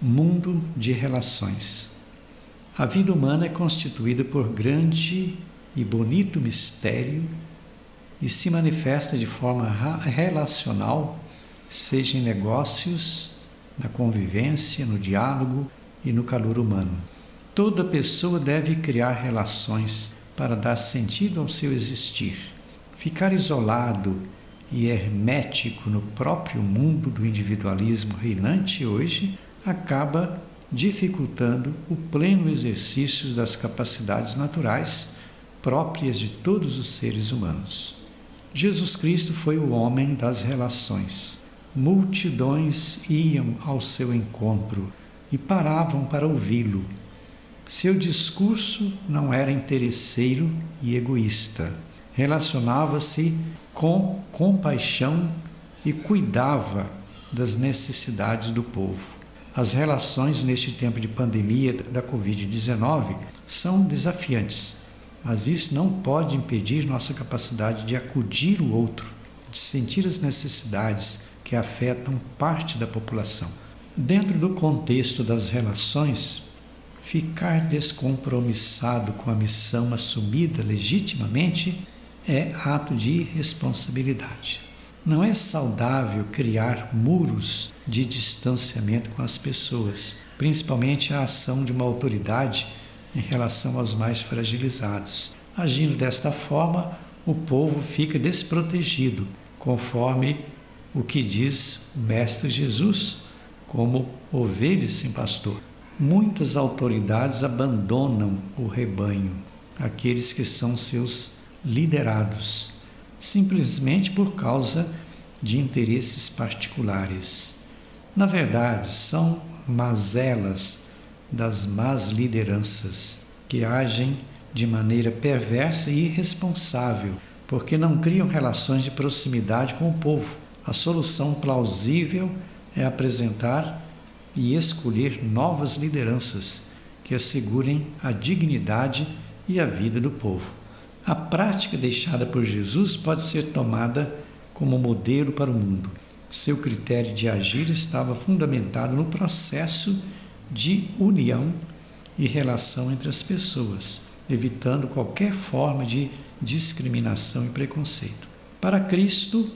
Mundo de relações. A vida humana é constituída por grande e bonito mistério e se manifesta de forma relacional, seja em negócios, na convivência, no diálogo e no calor humano. Toda pessoa deve criar relações para dar sentido ao seu existir. Ficar isolado e hermético no próprio mundo do individualismo reinante hoje acaba dificultando o pleno exercício das capacidades naturais próprias de todos os seres humanos. Jesus Cristo foi o homem das relações. Multidões iam ao seu encontro e paravam para ouvi-lo. Seu discurso não era interesseiro e egoísta. Relacionava-se com compaixão e cuidava das necessidades do povo. As relações neste tempo de pandemia da Covid-19 são desafiantes, mas isso não pode impedir nossa capacidade de acudir o outro, de sentir as necessidades que afetam parte da população. Dentro do contexto das relações, ficar descompromissado com a missão assumida legitimamente é ato de irresponsabilidade. Não é saudável criar muros de distanciamento com as pessoas, principalmente a ação de uma autoridade em relação aos mais fragilizados. Agindo desta forma, o povo fica desprotegido, conforme o que diz o Mestre Jesus, como ovelhas sem pastor. Muitas autoridades abandonam o rebanho, aqueles que são seus liderados, simplesmente por causa de interesses particulares. Na verdade, são mazelas das más lideranças que agem de maneira perversa e irresponsável, porque não criam relações de proximidade com o povo. A solução plausível é apresentar e escolher novas lideranças que assegurem a dignidade e a vida do povo. A prática deixada por Jesus pode ser tomada como modelo para o mundo. Seu critério de agir estava fundamentado no processo de união e relação entre as pessoas, evitando qualquer forma de discriminação e preconceito. Para Cristo,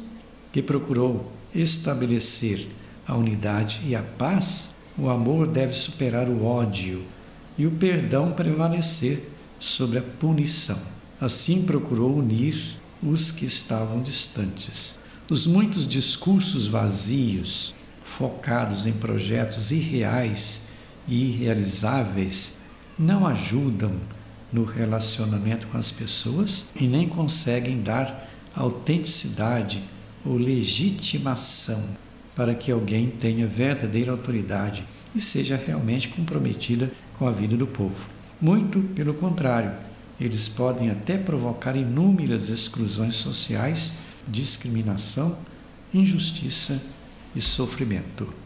que procurou estabelecer a unidade e a paz, o amor deve superar o ódio e o perdão prevalecer sobre a punição. Assim procurou unir os que estavam distantes. Os muitos discursos vazios, focados em projetos irreais e irrealizáveis não ajudam no relacionamento com as pessoas e nem conseguem dar autenticidade ou legitimação para que alguém tenha verdadeira autoridade e seja realmente comprometida com a vida do povo. Muito pelo contrário, eles podem até provocar inúmeras exclusões sociais, discriminação, injustiça e sofrimento.